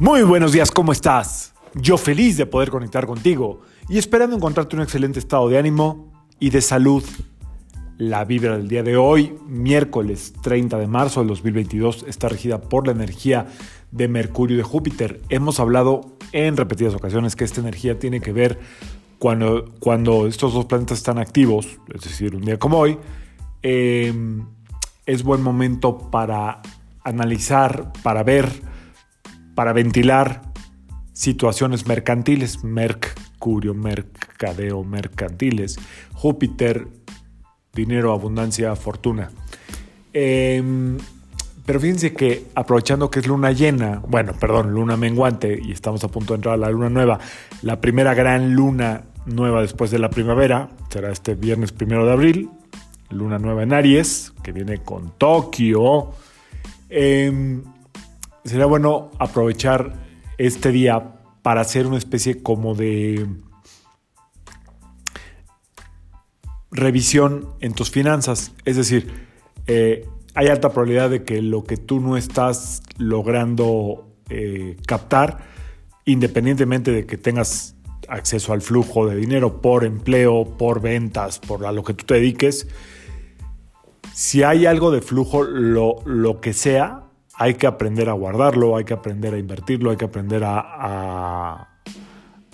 Muy buenos días, ¿cómo estás? Yo feliz de poder conectar contigo y esperando encontrarte un excelente estado de ánimo y de salud. La vibra del día de hoy, miércoles 30 de marzo del 2022, está regida por la energía de Mercurio y de Júpiter. Hemos hablado en repetidas ocasiones que esta energía tiene que ver cuando, cuando estos dos planetas están activos, es decir, un día como hoy, eh, es buen momento para analizar, para ver, para ventilar situaciones mercantiles, Mercurio, mercadeo, mercantiles, Júpiter, dinero, abundancia, fortuna. Eh, pero fíjense que aprovechando que es luna llena, bueno, perdón, luna menguante y estamos a punto de entrar a la luna nueva, la primera gran luna nueva después de la primavera será este viernes primero de abril, luna nueva en Aries, que viene con Tokio. Eh, sería bueno aprovechar este día para hacer una especie como de revisión en tus finanzas. Es decir, eh, hay alta probabilidad de que lo que tú no estás logrando eh, captar, independientemente de que tengas acceso al flujo de dinero por empleo, por ventas, por a lo que tú te dediques, si hay algo de flujo, lo, lo que sea, hay que aprender a guardarlo, hay que aprender a invertirlo, hay que aprender a, a,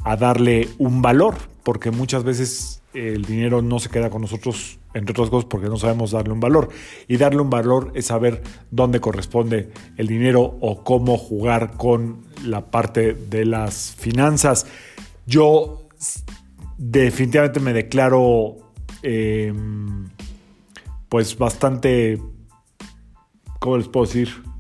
a darle un valor, porque muchas veces el dinero no se queda con nosotros, entre otras cosas, porque no sabemos darle un valor. Y darle un valor es saber dónde corresponde el dinero o cómo jugar con la parte de las finanzas. Yo definitivamente me declaro eh, pues bastante, ¿cómo les puedo decir?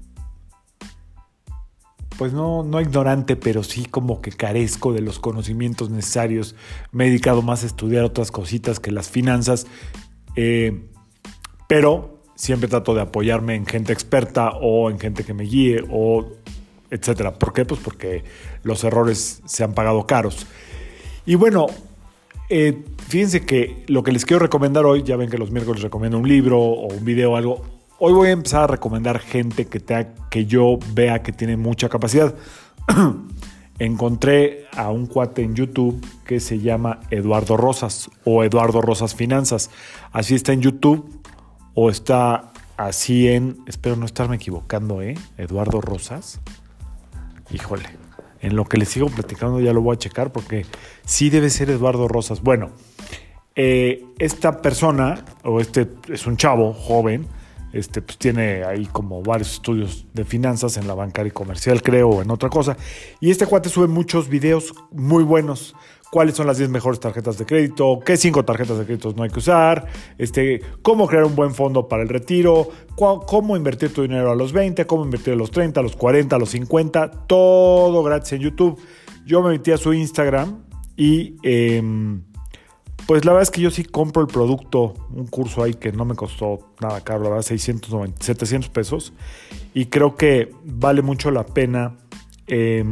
Pues no, no ignorante, pero sí como que carezco de los conocimientos necesarios. Me he dedicado más a estudiar otras cositas que las finanzas, eh, pero siempre trato de apoyarme en gente experta o en gente que me guíe o etcétera. ¿Por qué? Pues porque los errores se han pagado caros. Y bueno, eh, fíjense que lo que les quiero recomendar hoy, ya ven que los miércoles recomiendo un libro o un video o algo, Hoy voy a empezar a recomendar gente que, te, que yo vea que tiene mucha capacidad. Encontré a un cuate en YouTube que se llama Eduardo Rosas o Eduardo Rosas Finanzas. Así está en YouTube o está así en, espero no estarme equivocando, ¿eh? Eduardo Rosas. Híjole, en lo que les sigo platicando ya lo voy a checar porque sí debe ser Eduardo Rosas. Bueno, eh, esta persona, o este es un chavo joven, este, pues tiene ahí como varios estudios de finanzas en la bancaria comercial, creo, o en otra cosa. Y este cuate sube muchos videos muy buenos. ¿Cuáles son las 10 mejores tarjetas de crédito? ¿Qué 5 tarjetas de crédito no hay que usar? Este, ¿Cómo crear un buen fondo para el retiro? ¿Cómo invertir tu dinero a los 20? ¿Cómo invertir a los 30, a los 40, a los 50? Todo gratis en YouTube. Yo me metí a su Instagram y... Eh, pues la verdad es que yo sí compro el producto, un curso ahí que no me costó nada caro, la verdad, 690, 700 pesos. Y creo que vale mucho la pena eh,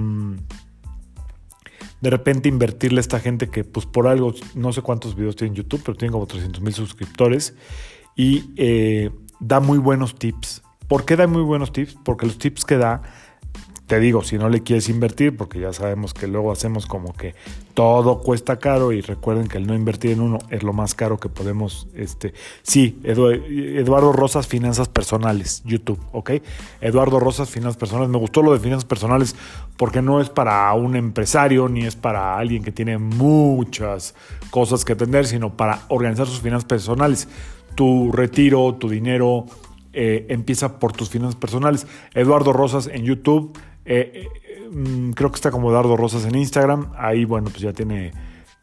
de repente invertirle a esta gente que pues por algo, no sé cuántos videos tiene en YouTube, pero tiene como 300 mil suscriptores. Y eh, da muy buenos tips. ¿Por qué da muy buenos tips? Porque los tips que da te digo, si no le quieres invertir, porque ya sabemos que luego hacemos como que todo cuesta caro y recuerden que el no invertir en uno es lo más caro que podemos, este, sí, Eduardo Rosas, Finanzas Personales, YouTube, ¿ok? Eduardo Rosas, Finanzas Personales, me gustó lo de Finanzas Personales porque no es para un empresario ni es para alguien que tiene muchas cosas que atender, sino para organizar sus finanzas personales, tu retiro, tu dinero, eh, empieza por tus finanzas personales. Eduardo Rosas en YouTube. Eh, eh, mm, creo que está como Dardo Rosas en Instagram. Ahí, bueno, pues ya tiene.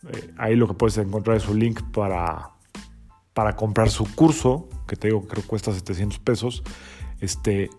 Eh, ahí lo que puedes encontrar es un link para, para comprar su curso, que te digo creo que cuesta 700 pesos. Este,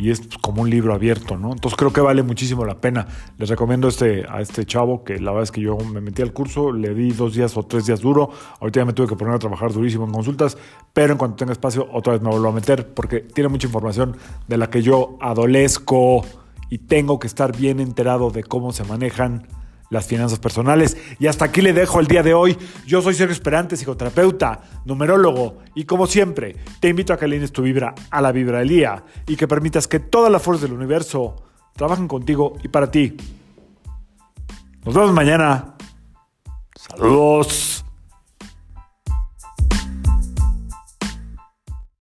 y es como un libro abierto, ¿no? Entonces creo que vale muchísimo la pena. Les recomiendo este, a este chavo que la verdad es que yo me metí al curso, le di dos días o tres días duro. Ahorita ya me tuve que poner a trabajar durísimo en consultas, pero en cuanto tenga espacio, otra vez me vuelvo a meter porque tiene mucha información de la que yo adolezco y tengo que estar bien enterado de cómo se manejan las finanzas personales. Y hasta aquí le dejo el día de hoy. Yo soy Sergio Esperante, psicoterapeuta, numerólogo, y como siempre, te invito a que alines tu vibra a la vibra del día y que permitas que toda la fuerza del universo trabajan contigo y para ti. Nos vemos mañana. Saludos.